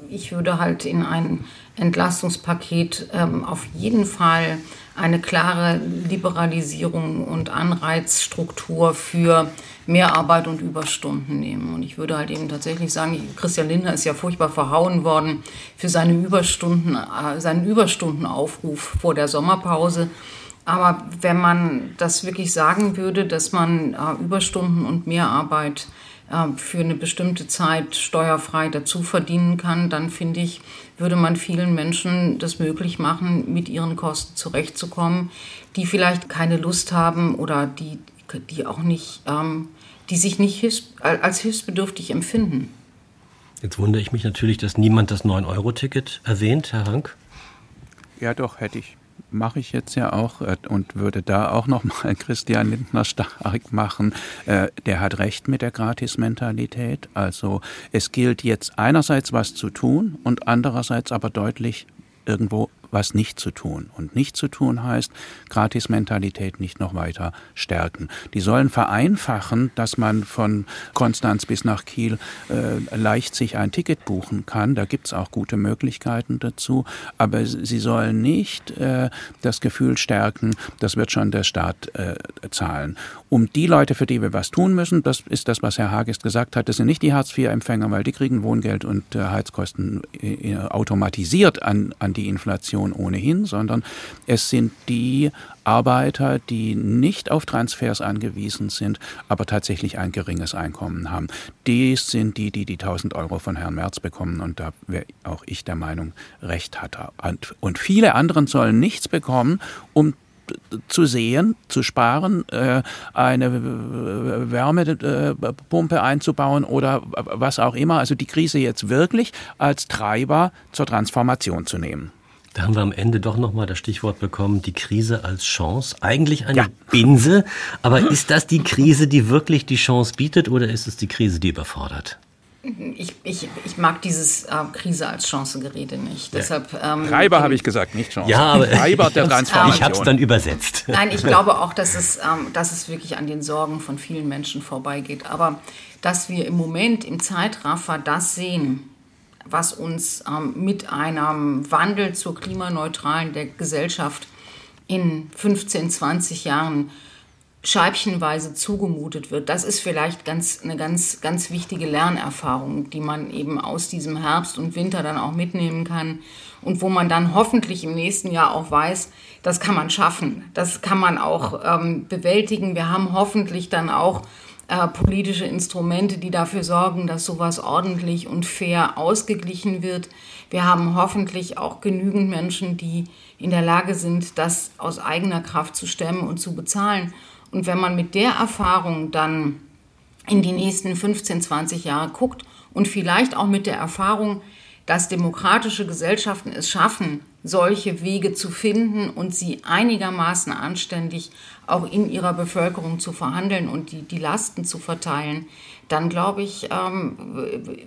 B: ich würde halt in ein Entlastungspaket ähm, auf jeden Fall eine klare Liberalisierung und Anreizstruktur für Mehrarbeit und Überstunden nehmen. Und ich würde halt eben tatsächlich sagen, Christian Lindner ist ja furchtbar verhauen worden für seine Überstunden, äh, seinen Überstundenaufruf vor der Sommerpause. Aber wenn man das wirklich sagen würde, dass man äh, Überstunden und Mehrarbeit äh, für eine bestimmte Zeit steuerfrei dazu verdienen kann, dann finde ich, würde man vielen Menschen das möglich machen, mit ihren Kosten zurechtzukommen, die vielleicht keine Lust haben oder die, die auch nicht, ähm, die sich nicht hilfs als hilfsbedürftig empfinden.
A: Jetzt wundere ich mich natürlich, dass niemand das 9-Euro-Ticket erwähnt, Herr Hank.
C: Ja, doch, hätte ich mache ich jetzt ja auch äh, und würde da auch nochmal Christian Lindner stark machen. Äh, der hat recht mit der Gratis-Mentalität. Also es gilt jetzt einerseits was zu tun und andererseits aber deutlich irgendwo was nicht zu tun. Und nicht zu tun heißt, Gratis-Mentalität nicht noch weiter stärken. Die sollen vereinfachen, dass man von Konstanz bis nach Kiel äh, leicht sich ein Ticket buchen kann. Da gibt es auch gute Möglichkeiten dazu. Aber sie sollen nicht äh, das Gefühl stärken, das wird schon der Staat äh, zahlen. Um die Leute, für die wir was tun müssen, das ist das, was Herr Hagest gesagt hat, das sind nicht die Hartz-IV-Empfänger, weil die kriegen Wohngeld und äh, Heizkosten äh, automatisiert an, an die Inflation Inflation ohnehin, sondern es sind die Arbeiter, die nicht auf Transfers angewiesen sind, aber tatsächlich ein geringes Einkommen haben. Dies sind die, die die 1000 Euro von Herrn Merz bekommen und da wäre auch ich der Meinung, recht hat er. Und viele anderen sollen nichts bekommen, um zu sehen, zu sparen, äh, eine Wärmepumpe einzubauen oder was auch immer. Also die Krise jetzt wirklich als Treiber zur Transformation zu nehmen.
A: Da haben wir am Ende doch nochmal das Stichwort bekommen, die Krise als Chance. Eigentlich eine ja. Binse, aber ist das die Krise, die wirklich die Chance bietet oder ist es die Krise, die überfordert?
B: Ich, ich, ich mag dieses äh, Krise als Chance-Gerede nicht. Ja. Deshalb,
C: ähm, Treiber habe ich gesagt, nicht Chance.
A: Ja, aber
C: Treiber der Transformation.
A: Ich habe es dann übersetzt.
B: Nein, ich glaube auch, dass es, ähm, dass es wirklich an den Sorgen von vielen Menschen vorbeigeht. Aber dass wir im Moment im Zeitraffer das sehen, was uns ähm, mit einem Wandel zur klimaneutralen Gesellschaft in 15, 20 Jahren scheibchenweise zugemutet wird. Das ist vielleicht ganz, eine ganz, ganz wichtige Lernerfahrung, die man eben aus diesem Herbst und Winter dann auch mitnehmen kann und wo man dann hoffentlich im nächsten Jahr auch weiß, das kann man schaffen, das kann man auch ähm, bewältigen. Wir haben hoffentlich dann auch äh, politische Instrumente, die dafür sorgen, dass sowas ordentlich und fair ausgeglichen wird. Wir haben hoffentlich auch genügend Menschen, die in der Lage sind, das aus eigener Kraft zu stemmen und zu bezahlen. Und wenn man mit der Erfahrung dann in die nächsten 15, 20 Jahre guckt und vielleicht auch mit der Erfahrung, dass demokratische Gesellschaften es schaffen, solche Wege zu finden und sie einigermaßen anständig auch in ihrer Bevölkerung zu verhandeln und die, die Lasten zu verteilen, dann glaube ich, ähm,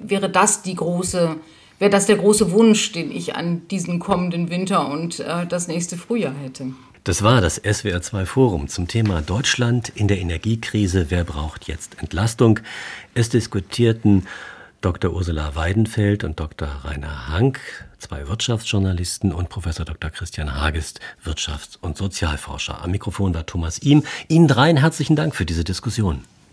B: wäre das die große, wäre das der große Wunsch, den ich an diesen kommenden Winter und äh, das nächste Frühjahr hätte.
A: Das war das SWR2 Forum zum Thema Deutschland in der Energiekrise. Wer braucht jetzt Entlastung? Es diskutierten Dr. Ursula Weidenfeld und Dr. Rainer Hank, zwei Wirtschaftsjournalisten und Professor Dr. Christian Hagest, Wirtschafts- und Sozialforscher. Am Mikrofon war Thomas Ihm. Ihnen dreien herzlichen Dank für diese Diskussion.